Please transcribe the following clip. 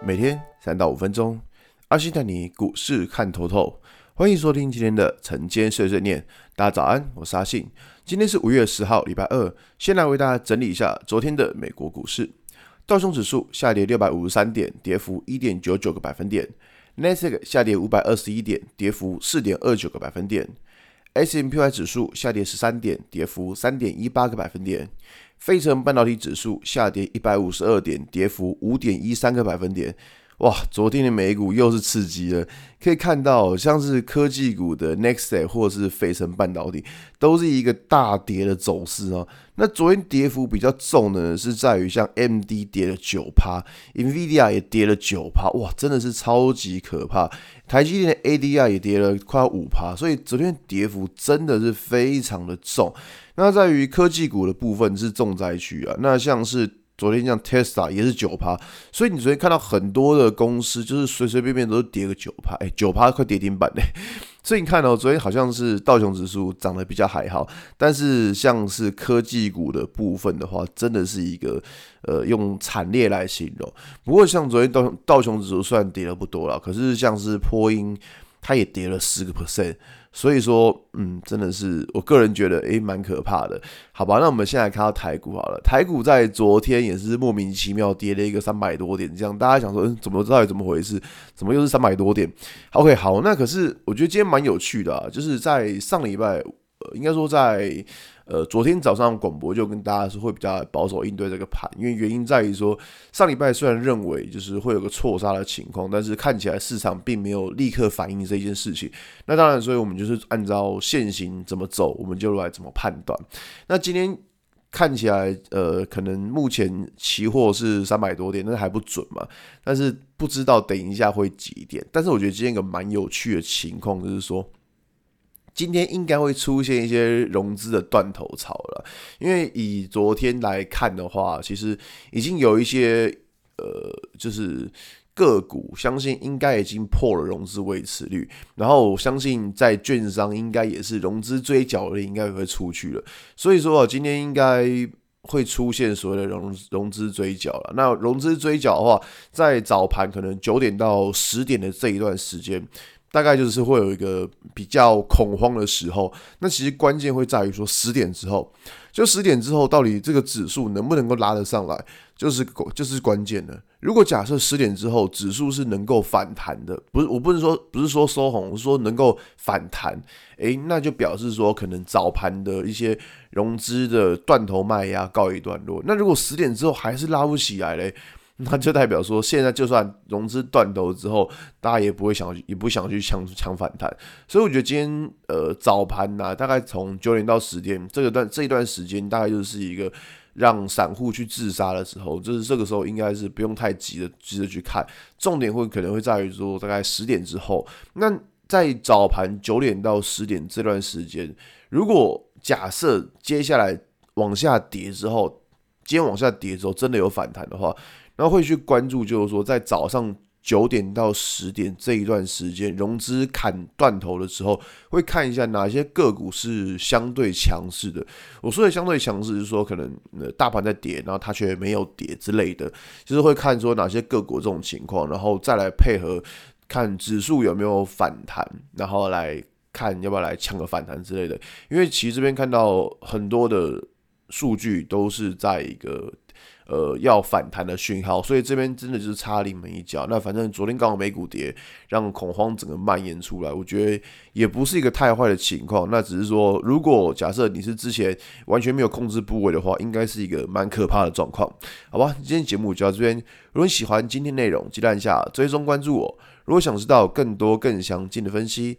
每天三到五分钟，阿信带你股市看透透。欢迎收听今天的晨间碎碎念。大家早安，我是阿信。今天是五月十号，礼拜二。先来为大家整理一下昨天的美国股市。道琼指数下跌六百五十三点，跌幅一点九九个百分点。纳斯达克下跌五百二十一点，跌幅四点二九个百分点。S&P 指数下跌十三点，跌幅三点一八个百分点。费城半导体指数下跌一百五十二点，跌幅五点一三个百分点。哇，昨天的美股又是刺激了，可以看到像是科技股的 Next Day 或者是费城半导体，都是一个大跌的走势哦。那昨天跌幅比较重的是在于像 MD 跌了九趴，NVIDIA 也跌了九趴，哇，真的是超级可怕。台积电的 ADR 也跌了快五趴，所以昨天跌幅真的是非常的重。那在于科技股的部分是重灾区啊，那像是。昨天像 Tesla 也是九趴，所以你昨天看到很多的公司就是随随便便都跌个九趴，哎，九趴快跌停板嘞。所以你看哦，昨天好像是道琼指数涨得比较还好，但是像是科技股的部分的话，真的是一个呃用惨烈来形容。不过像昨天道道琼指数虽然跌了不多了，可是像是波音它也跌了十个 percent。所以说，嗯，真的是我个人觉得，诶，蛮可怕的，好吧？那我们现在看到台股好了，台股在昨天也是莫名其妙跌了一个三百多点，这样大家想说，嗯，怎么到底怎么回事？怎么又是三百多点？OK，好，那可是我觉得今天蛮有趣的啊，就是在上礼拜，呃，应该说在。呃，昨天早上广播就跟大家说会比较保守应对这个盘，因为原因在于说上礼拜虽然认为就是会有个错杀的情况，但是看起来市场并没有立刻反应这件事情。那当然，所以我们就是按照现行怎么走，我们就来怎么判断。那今天看起来，呃，可能目前期货是三百多点，那还不准嘛。但是不知道等一下会几点。但是我觉得今天一个蛮有趣的情况就是说。今天应该会出现一些融资的断头潮了，因为以昨天来看的话，其实已经有一些呃，就是个股，相信应该已经破了融资维持率，然后我相信在券商应该也是融资追缴的，应该也会出去了，所以说啊，今天应该会出现所谓的融融资追缴了。那融资追缴的话，在早盘可能九点到十点的这一段时间。大概就是会有一个比较恐慌的时候，那其实关键会在于说十点之后，就十点之后到底这个指数能不能够拉得上来，就是就是关键的。如果假设十点之后指数是能够反弹的，不是我不是说不是说收红，是说能够反弹，诶，那就表示说可能早盘的一些融资的断头卖压告一段落。那如果十点之后还是拉不起来嘞？那就代表说，现在就算融资断头之后，大家也不会想，也不想去抢抢反弹。所以我觉得今天呃早盘呐、啊，大概从九点到十点这个段这一段时间，大概就是一个让散户去自杀的时候。就是这个时候应该是不用太急的急着去看，重点会可能会在于说大概十点之后。那在早盘九点到十点这段时间，如果假设接下来往下跌之后，今天往下跌之后真的有反弹的话。然后会去关注，就是说在早上九点到十点这一段时间，融资砍断头的时候，会看一下哪些个股是相对强势的。我说的相对强势，是说可能大盘在跌，然后它却没有跌之类的，就是会看说哪些个股这种情况，然后再来配合看指数有没有反弹，然后来看要不要来抢个反弹之类的。因为其实这边看到很多的数据都是在一个。呃，要反弹的讯号，所以这边真的就是差临门一脚。那反正昨天刚好美股跌，让恐慌整个蔓延出来，我觉得也不是一个太坏的情况。那只是说，如果假设你是之前完全没有控制部位的话，应该是一个蛮可怕的状况，好吧？今天节目就到这边。如果你喜欢今天内容，记得按下追踪关注我。如果想知道更多更详尽的分析，